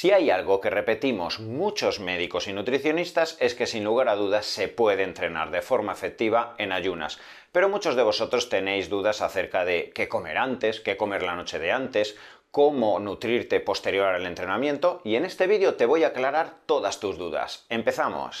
Si hay algo que repetimos muchos médicos y nutricionistas es que sin lugar a dudas se puede entrenar de forma efectiva en ayunas, pero muchos de vosotros tenéis dudas acerca de qué comer antes, qué comer la noche de antes, cómo nutrirte posterior al entrenamiento y en este vídeo te voy a aclarar todas tus dudas. ¡Empezamos!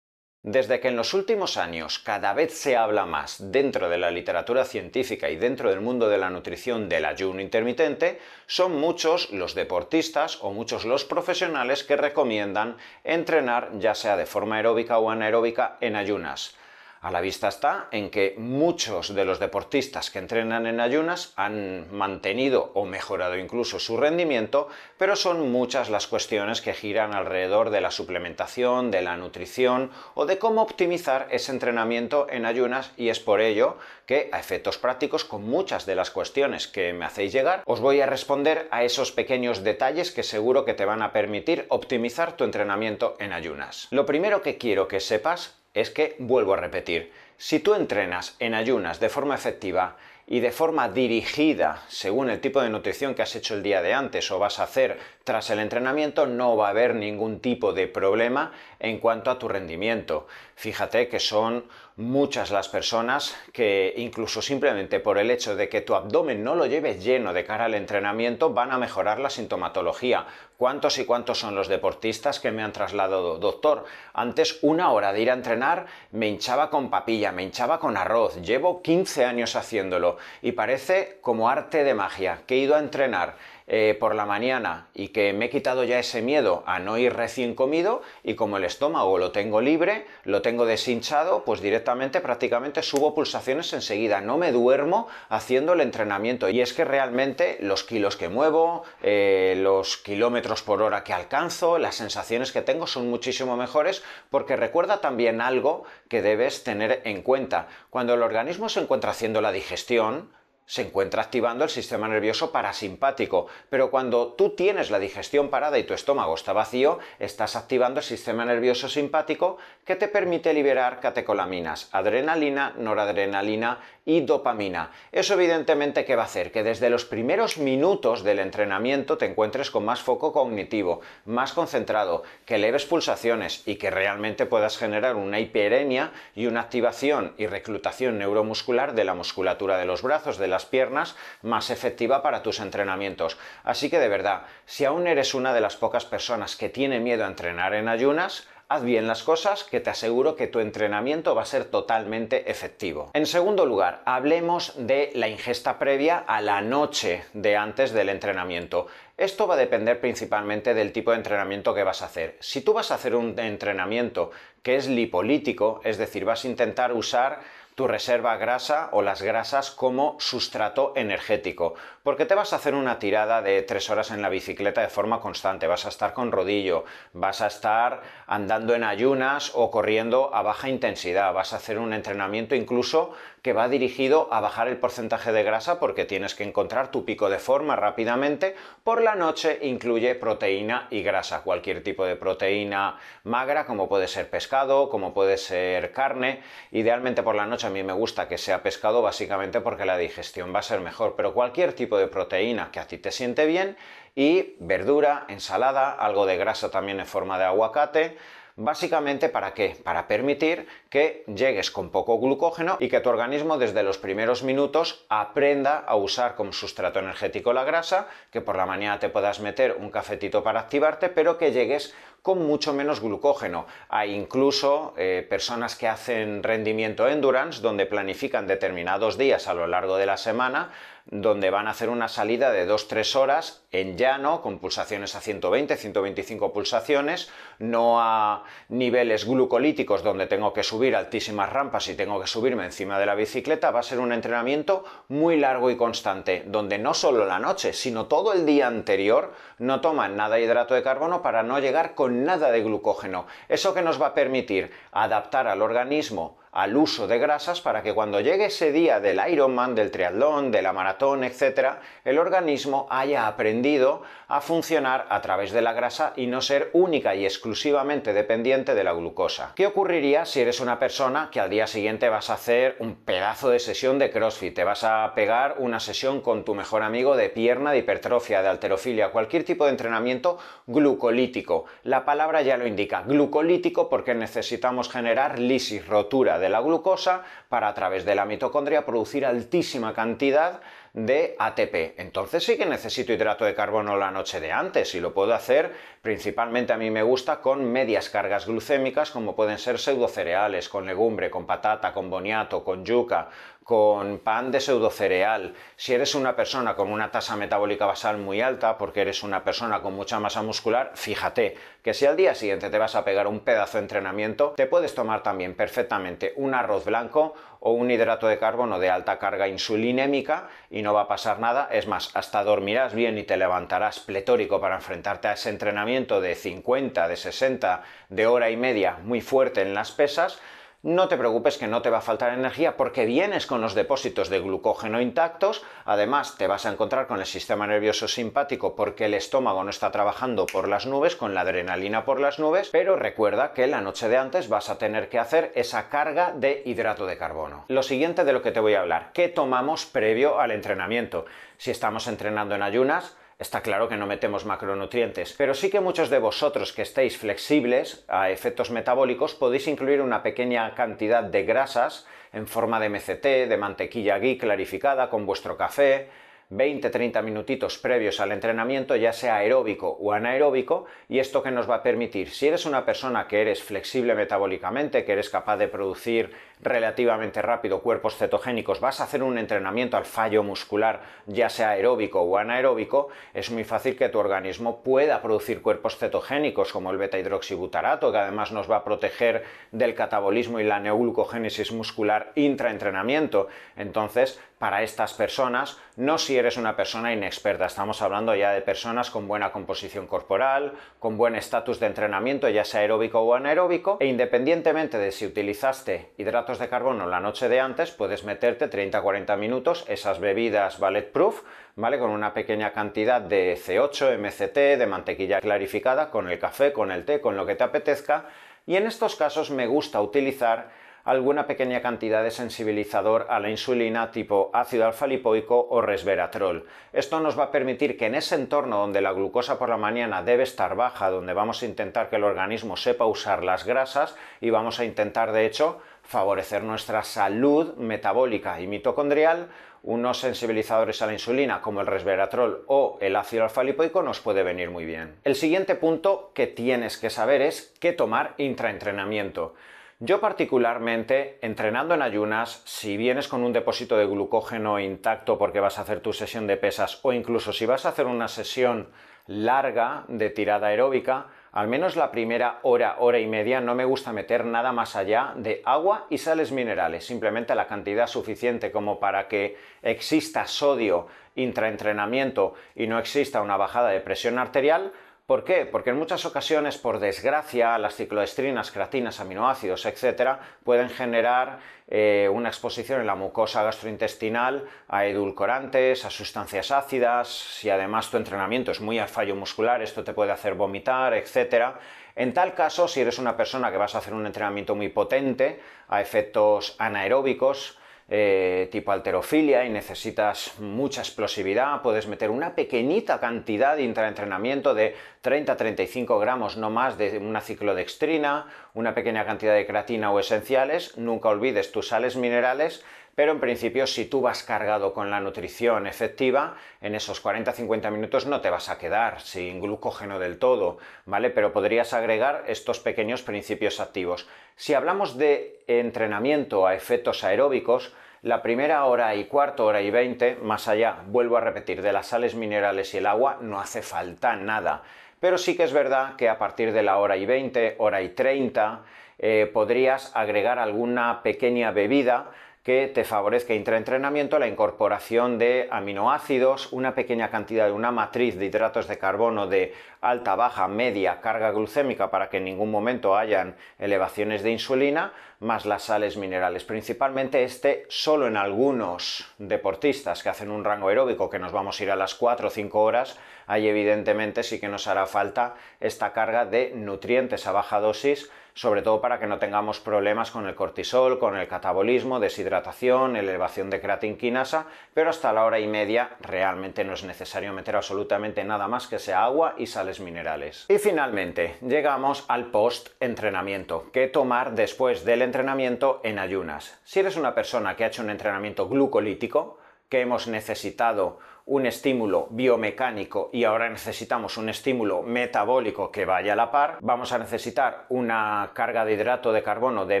Desde que en los últimos años cada vez se habla más dentro de la literatura científica y dentro del mundo de la nutrición del ayuno intermitente, son muchos los deportistas o muchos los profesionales que recomiendan entrenar ya sea de forma aeróbica o anaeróbica en ayunas. A la vista está en que muchos de los deportistas que entrenan en ayunas han mantenido o mejorado incluso su rendimiento, pero son muchas las cuestiones que giran alrededor de la suplementación, de la nutrición o de cómo optimizar ese entrenamiento en ayunas y es por ello que a efectos prácticos con muchas de las cuestiones que me hacéis llegar os voy a responder a esos pequeños detalles que seguro que te van a permitir optimizar tu entrenamiento en ayunas. Lo primero que quiero que sepas es que, vuelvo a repetir, si tú entrenas en ayunas de forma efectiva y de forma dirigida según el tipo de nutrición que has hecho el día de antes o vas a hacer tras el entrenamiento, no va a haber ningún tipo de problema en cuanto a tu rendimiento. Fíjate que son muchas las personas que incluso simplemente por el hecho de que tu abdomen no lo lleves lleno de cara al entrenamiento van a mejorar la sintomatología. ¿Cuántos y cuántos son los deportistas que me han trasladado, doctor? Antes una hora de ir a entrenar me hinchaba con papilla, me hinchaba con arroz, llevo 15 años haciéndolo y parece como arte de magia que he ido a entrenar eh, por la mañana y que me he quitado ya ese miedo a no ir recién comido y como el estómago lo tengo libre, lo tengo deshinchado, pues directamente prácticamente subo pulsaciones enseguida, no me duermo haciendo el entrenamiento y es que realmente los kilos que muevo, eh, los kilómetros por hora que alcanzo, las sensaciones que tengo son muchísimo mejores porque recuerda también algo que debes tener en cuenta. Cuando el organismo se encuentra haciendo la digestión, se encuentra activando el sistema nervioso parasimpático, pero cuando tú tienes la digestión parada y tu estómago está vacío, estás activando el sistema nervioso simpático que te permite liberar catecolaminas, adrenalina, noradrenalina y dopamina. Eso evidentemente que va a hacer que desde los primeros minutos del entrenamiento te encuentres con más foco cognitivo, más concentrado, que leves pulsaciones y que realmente puedas generar una hiperemia y una activación y reclutación neuromuscular de la musculatura de los brazos, de las piernas, más efectiva para tus entrenamientos. Así que de verdad, si aún eres una de las pocas personas que tiene miedo a entrenar en ayunas, haz bien las cosas que te aseguro que tu entrenamiento va a ser totalmente efectivo. En segundo lugar, hablemos de la ingesta previa a la noche de antes del entrenamiento. Esto va a depender principalmente del tipo de entrenamiento que vas a hacer. Si tú vas a hacer un entrenamiento que es lipolítico, es decir, vas a intentar usar tu reserva grasa o las grasas como sustrato energético, porque te vas a hacer una tirada de tres horas en la bicicleta de forma constante, vas a estar con rodillo, vas a estar andando en ayunas o corriendo a baja intensidad, vas a hacer un entrenamiento incluso que va dirigido a bajar el porcentaje de grasa porque tienes que encontrar tu pico de forma rápidamente. Por la noche incluye proteína y grasa, cualquier tipo de proteína magra como puede ser pescado, como puede ser carne. Idealmente por la noche a mí me gusta que sea pescado básicamente porque la digestión va a ser mejor, pero cualquier tipo de proteína que a ti te siente bien y verdura, ensalada, algo de grasa también en forma de aguacate, Básicamente, ¿para qué? Para permitir que llegues con poco glucógeno y que tu organismo desde los primeros minutos aprenda a usar como sustrato energético la grasa, que por la mañana te puedas meter un cafetito para activarte, pero que llegues con mucho menos glucógeno. Hay incluso eh, personas que hacen rendimiento endurance donde planifican determinados días a lo largo de la semana donde van a hacer una salida de 2-3 horas en llano, con pulsaciones a 120, 125 pulsaciones, no a niveles glucolíticos donde tengo que subir altísimas rampas y tengo que subirme encima de la bicicleta, va a ser un entrenamiento muy largo y constante, donde no solo la noche, sino todo el día anterior no toman nada de hidrato de carbono para no llegar con nada de glucógeno. Eso que nos va a permitir adaptar al organismo al uso de grasas para que cuando llegue ese día del Ironman, del triatlón, de la maratón, etc., el organismo haya aprendido a funcionar a través de la grasa y no ser única y exclusivamente dependiente de la glucosa. ¿Qué ocurriría si eres una persona que al día siguiente vas a hacer un pedazo de sesión de CrossFit, te vas a pegar una sesión con tu mejor amigo de pierna, de hipertrofia, de alterofilia, cualquier tipo de entrenamiento glucolítico? La palabra ya lo indica, glucolítico porque necesitamos generar lisis, rotura de la glucosa para a través de la mitocondria producir altísima cantidad de ATP. Entonces sí que necesito hidrato de carbono la noche de antes y lo puedo hacer principalmente a mí me gusta con medias cargas glucémicas como pueden ser pseudocereales, con legumbre, con patata, con boniato, con yuca, con pan de pseudocereal. Si eres una persona con una tasa metabólica basal muy alta, porque eres una persona con mucha masa muscular, fíjate que si al día siguiente te vas a pegar un pedazo de entrenamiento, te puedes tomar también perfectamente un arroz blanco o un hidrato de carbono de alta carga insulinémica y no va a pasar nada. Es más, hasta dormirás bien y te levantarás pletórico para enfrentarte a ese entrenamiento de 50, de 60, de hora y media muy fuerte en las pesas no te preocupes que no te va a faltar energía porque vienes con los depósitos de glucógeno intactos, además te vas a encontrar con el sistema nervioso simpático porque el estómago no está trabajando por las nubes, con la adrenalina por las nubes, pero recuerda que la noche de antes vas a tener que hacer esa carga de hidrato de carbono. Lo siguiente de lo que te voy a hablar, ¿qué tomamos previo al entrenamiento? Si estamos entrenando en ayunas, Está claro que no metemos macronutrientes, pero sí que muchos de vosotros que estéis flexibles a efectos metabólicos podéis incluir una pequeña cantidad de grasas en forma de MCT, de mantequilla ghee clarificada con vuestro café, 20-30 minutitos previos al entrenamiento, ya sea aeróbico o anaeróbico, y esto que nos va a permitir, si eres una persona que eres flexible metabólicamente, que eres capaz de producir relativamente rápido cuerpos cetogénicos, vas a hacer un entrenamiento al fallo muscular, ya sea aeróbico o anaeróbico, es muy fácil que tu organismo pueda producir cuerpos cetogénicos como el beta hidroxibutarato, que además nos va a proteger del catabolismo y la neoglucogénesis muscular intraentrenamiento. Entonces, para estas personas, no si eres una persona inexperta, estamos hablando ya de personas con buena composición corporal, con buen estatus de entrenamiento, ya sea aeróbico o anaeróbico, e independientemente de si utilizaste hidratos de carbono la noche de antes, puedes meterte 30-40 minutos esas bebidas Proof, ¿vale? Con una pequeña cantidad de C8, MCT, de mantequilla clarificada, con el café, con el té, con lo que te apetezca, y en estos casos me gusta utilizar alguna pequeña cantidad de sensibilizador a la insulina tipo ácido alfa-lipoico o resveratrol. Esto nos va a permitir que en ese entorno donde la glucosa por la mañana debe estar baja, donde vamos a intentar que el organismo sepa usar las grasas y vamos a intentar de hecho favorecer nuestra salud metabólica y mitocondrial, unos sensibilizadores a la insulina como el resveratrol o el ácido alfa-lipoico nos puede venir muy bien. El siguiente punto que tienes que saber es qué tomar intraentrenamiento. Yo particularmente, entrenando en ayunas, si vienes con un depósito de glucógeno intacto porque vas a hacer tu sesión de pesas o incluso si vas a hacer una sesión larga de tirada aeróbica, al menos la primera hora, hora y media no me gusta meter nada más allá de agua y sales minerales, simplemente la cantidad suficiente como para que exista sodio intraentrenamiento y no exista una bajada de presión arterial, ¿Por qué? Porque en muchas ocasiones, por desgracia, las cicloestrinas, creatinas, aminoácidos, etcétera, pueden generar eh, una exposición en la mucosa gastrointestinal a edulcorantes, a sustancias ácidas. Si además tu entrenamiento es muy a fallo muscular, esto te puede hacer vomitar, etcétera. En tal caso, si eres una persona que vas a hacer un entrenamiento muy potente a efectos anaeróbicos, eh, tipo alterofilia y necesitas mucha explosividad, puedes meter una pequeñita cantidad de intraentrenamiento de 30-35 gramos no más de una ciclodextrina, una pequeña cantidad de creatina o esenciales, nunca olvides tus sales minerales pero en principio si tú vas cargado con la nutrición efectiva, en esos 40-50 minutos no te vas a quedar sin glucógeno del todo, ¿vale? Pero podrías agregar estos pequeños principios activos. Si hablamos de entrenamiento a efectos aeróbicos, la primera hora y cuarto, hora y veinte, más allá, vuelvo a repetir, de las sales minerales y el agua, no hace falta nada. Pero sí que es verdad que a partir de la hora y veinte, hora y treinta, eh, podrías agregar alguna pequeña bebida que te favorezca intraentrenamiento la incorporación de aminoácidos, una pequeña cantidad de una matriz de hidratos de carbono de alta, baja, media carga glucémica para que en ningún momento hayan elevaciones de insulina, más las sales minerales. Principalmente este solo en algunos deportistas que hacen un rango aeróbico que nos vamos a ir a las 4 o 5 horas, ahí evidentemente sí que nos hará falta esta carga de nutrientes a baja dosis sobre todo para que no tengamos problemas con el cortisol, con el catabolismo, deshidratación, elevación de creatinquinasa, pero hasta la hora y media realmente no es necesario meter absolutamente nada más que sea agua y sales minerales. Y finalmente, llegamos al post-entrenamiento, ¿qué tomar después del entrenamiento en ayunas? Si eres una persona que ha hecho un entrenamiento glucolítico, que hemos necesitado un estímulo biomecánico y ahora necesitamos un estímulo metabólico que vaya a la par, vamos a necesitar una carga de hidrato de carbono de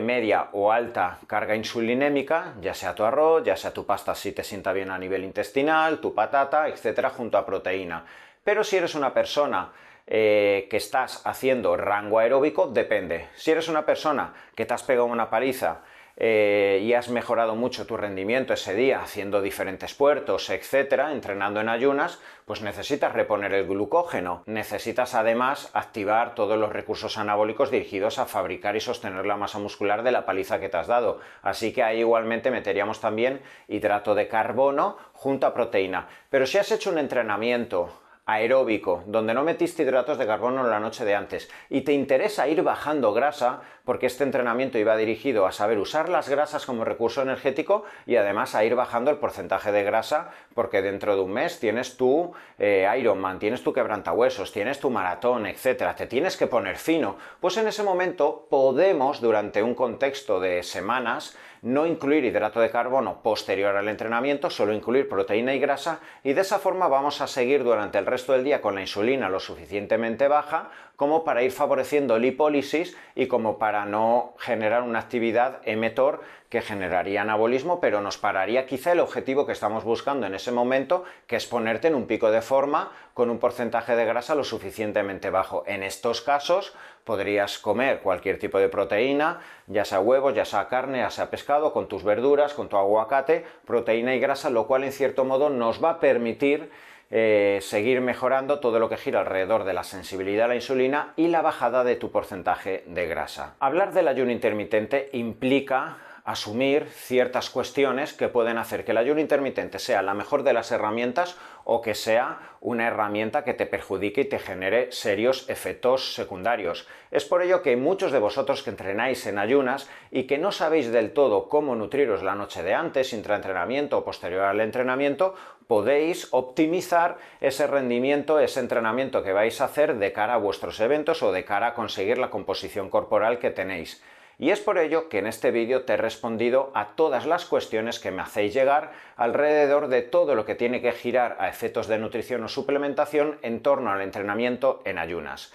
media o alta carga insulinémica, ya sea tu arroz, ya sea tu pasta si te sienta bien a nivel intestinal, tu patata, etcétera, junto a proteína. Pero si eres una persona eh, que estás haciendo rango aeróbico, depende. Si eres una persona que te has pegado una paliza eh, y has mejorado mucho tu rendimiento ese día haciendo diferentes puertos, etcétera, entrenando en ayunas, pues necesitas reponer el glucógeno. Necesitas además activar todos los recursos anabólicos dirigidos a fabricar y sostener la masa muscular de la paliza que te has dado. Así que ahí igualmente meteríamos también hidrato de carbono junto a proteína. Pero si has hecho un entrenamiento aeróbico, donde no metiste hidratos de carbono la noche de antes y te interesa ir bajando grasa, porque este entrenamiento iba dirigido a saber usar las grasas como recurso energético y además a ir bajando el porcentaje de grasa, porque dentro de un mes tienes tu eh, Ironman, tienes tu quebrantahuesos, tienes tu maratón, etcétera, te tienes que poner fino. Pues en ese momento podemos, durante un contexto de semanas, no incluir hidrato de carbono posterior al entrenamiento, solo incluir proteína y grasa y de esa forma vamos a seguir durante el resto del día con la insulina lo suficientemente baja como para ir favoreciendo lipólisis y como para no generar una actividad emetor que generaría anabolismo, pero nos pararía quizá el objetivo que estamos buscando en ese momento, que es ponerte en un pico de forma con un porcentaje de grasa lo suficientemente bajo. En estos casos podrías comer cualquier tipo de proteína, ya sea huevos, ya sea carne, ya sea pescado, con tus verduras, con tu aguacate, proteína y grasa, lo cual en cierto modo nos va a permitir eh, seguir mejorando todo lo que gira alrededor de la sensibilidad a la insulina y la bajada de tu porcentaje de grasa. Hablar del ayuno intermitente implica asumir ciertas cuestiones que pueden hacer que el ayuno intermitente sea la mejor de las herramientas o que sea una herramienta que te perjudique y te genere serios efectos secundarios. Es por ello que muchos de vosotros que entrenáis en ayunas y que no sabéis del todo cómo nutriros la noche de antes, intraentrenamiento o posterior al entrenamiento, podéis optimizar ese rendimiento, ese entrenamiento que vais a hacer de cara a vuestros eventos o de cara a conseguir la composición corporal que tenéis. Y es por ello que en este vídeo te he respondido a todas las cuestiones que me hacéis llegar alrededor de todo lo que tiene que girar a efectos de nutrición o suplementación en torno al entrenamiento en ayunas.